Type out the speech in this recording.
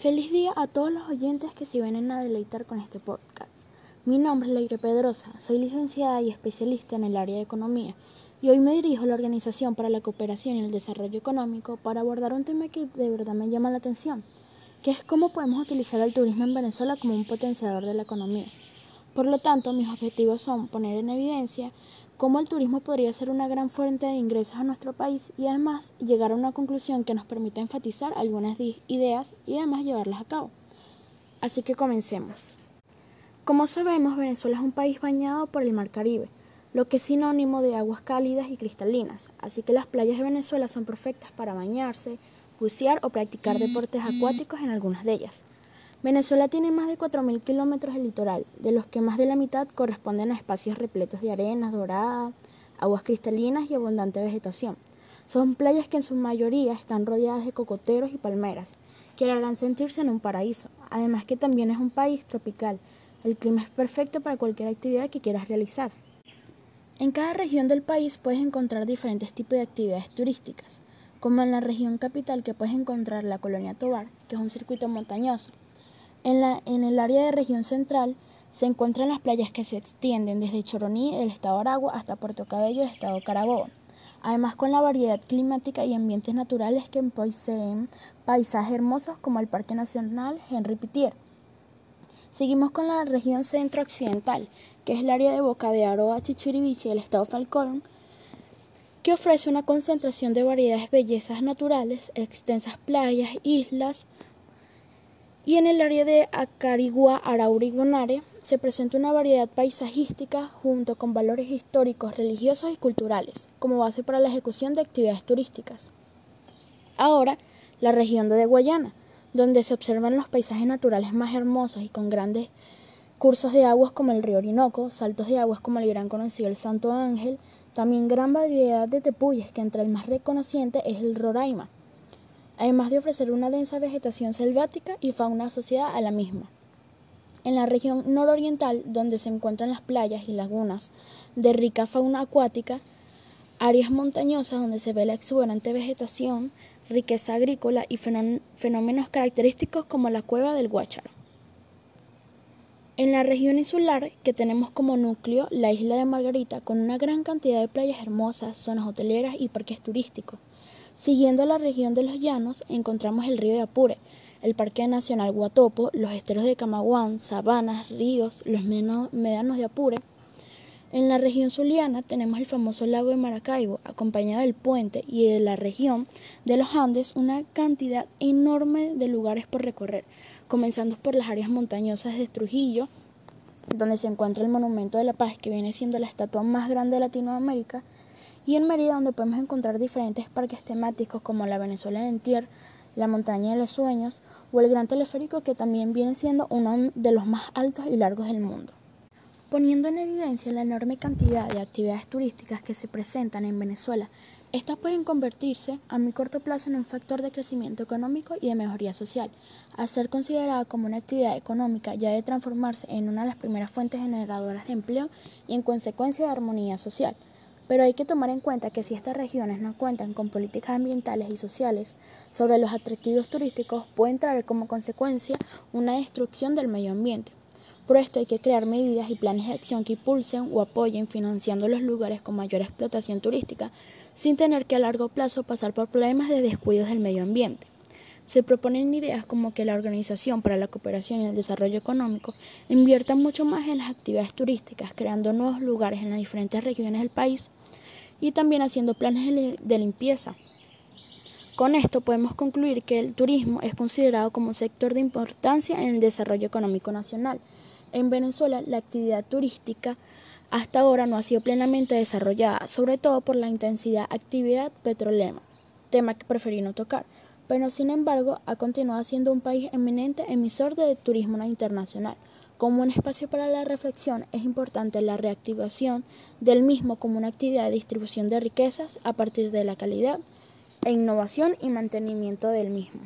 Feliz día a todos los oyentes que se vienen a deleitar con este podcast. Mi nombre es Leire Pedrosa, soy licenciada y especialista en el área de economía y hoy me dirijo a la Organización para la Cooperación y el Desarrollo Económico para abordar un tema que de verdad me llama la atención, que es cómo podemos utilizar el turismo en Venezuela como un potenciador de la economía. Por lo tanto, mis objetivos son poner en evidencia cómo el turismo podría ser una gran fuente de ingresos a nuestro país y además llegar a una conclusión que nos permita enfatizar algunas ideas y además llevarlas a cabo. Así que comencemos. Como sabemos, Venezuela es un país bañado por el Mar Caribe, lo que es sinónimo de aguas cálidas y cristalinas, así que las playas de Venezuela son perfectas para bañarse, bucear o practicar deportes acuáticos en algunas de ellas. Venezuela tiene más de 4.000 kilómetros de litoral, de los que más de la mitad corresponden a espacios repletos de arenas doradas, aguas cristalinas y abundante vegetación. Son playas que en su mayoría están rodeadas de cocoteros y palmeras, que le harán sentirse en un paraíso. Además que también es un país tropical. El clima es perfecto para cualquier actividad que quieras realizar. En cada región del país puedes encontrar diferentes tipos de actividades turísticas, como en la región capital que puedes encontrar la Colonia Tobar, que es un circuito montañoso, en, la, en el área de región central se encuentran las playas que se extienden desde Choroní, del estado Aragua, hasta Puerto Cabello, del estado Carabobo. Además, con la variedad climática y ambientes naturales que poseen paisajes hermosos como el Parque Nacional Henry Pitier. Seguimos con la región centro-occidental, que es el área de Boca de Aroa, Chichiriviche y el estado Falcón, que ofrece una concentración de variedades bellezas naturales, extensas playas, islas, y en el área de Acarigua, Arauri y Guanare se presenta una variedad paisajística junto con valores históricos, religiosos y culturales como base para la ejecución de actividades turísticas. Ahora, la región de Guayana, donde se observan los paisajes naturales más hermosos y con grandes cursos de aguas como el río Orinoco, saltos de aguas como el gran conocido el Santo Ángel, también gran variedad de tepuyes, que entre el más reconociente es el Roraima, además de ofrecer una densa vegetación selvática y fauna asociada a la misma. En la región nororiental, donde se encuentran las playas y lagunas de rica fauna acuática, áreas montañosas donde se ve la exuberante vegetación, riqueza agrícola y fenómenos característicos como la cueva del Guácharo. En la región insular, que tenemos como núcleo la isla de Margarita, con una gran cantidad de playas hermosas, zonas hoteleras y parques turísticos, Siguiendo la región de los llanos encontramos el río de Apure, el Parque Nacional Guatopo, los esteros de Camaguán, sabanas, ríos, los médanos de Apure. En la región zuliana tenemos el famoso lago de Maracaibo, acompañado del puente, y de la región de los Andes una cantidad enorme de lugares por recorrer, comenzando por las áreas montañosas de Trujillo, donde se encuentra el Monumento de la Paz, que viene siendo la estatua más grande de Latinoamérica, y en Mérida donde podemos encontrar diferentes parques temáticos como la Venezuela en Tier, la Montaña de los Sueños o el Gran Teleférico que también viene siendo uno de los más altos y largos del mundo. Poniendo en evidencia la enorme cantidad de actividades turísticas que se presentan en Venezuela, estas pueden convertirse a muy corto plazo en un factor de crecimiento económico y de mejoría social. Al ser considerada como una actividad económica ya de transformarse en una de las primeras fuentes generadoras de empleo y en consecuencia de armonía social. Pero hay que tomar en cuenta que si estas regiones no cuentan con políticas ambientales y sociales sobre los atractivos turísticos, pueden traer como consecuencia una destrucción del medio ambiente. Por esto hay que crear medidas y planes de acción que impulsen o apoyen financiando los lugares con mayor explotación turística, sin tener que a largo plazo pasar por problemas de descuidos del medio ambiente. Se proponen ideas como que la Organización para la Cooperación y el Desarrollo Económico invierta mucho más en las actividades turísticas, creando nuevos lugares en las diferentes regiones del país y también haciendo planes de limpieza. Con esto podemos concluir que el turismo es considerado como un sector de importancia en el desarrollo económico nacional. En Venezuela, la actividad turística hasta ahora no ha sido plenamente desarrollada, sobre todo por la intensidad actividad petrolera, tema que preferí no tocar pero sin embargo ha continuado siendo un país eminente emisor de turismo internacional. Como un espacio para la reflexión es importante la reactivación del mismo como una actividad de distribución de riquezas a partir de la calidad e innovación y mantenimiento del mismo.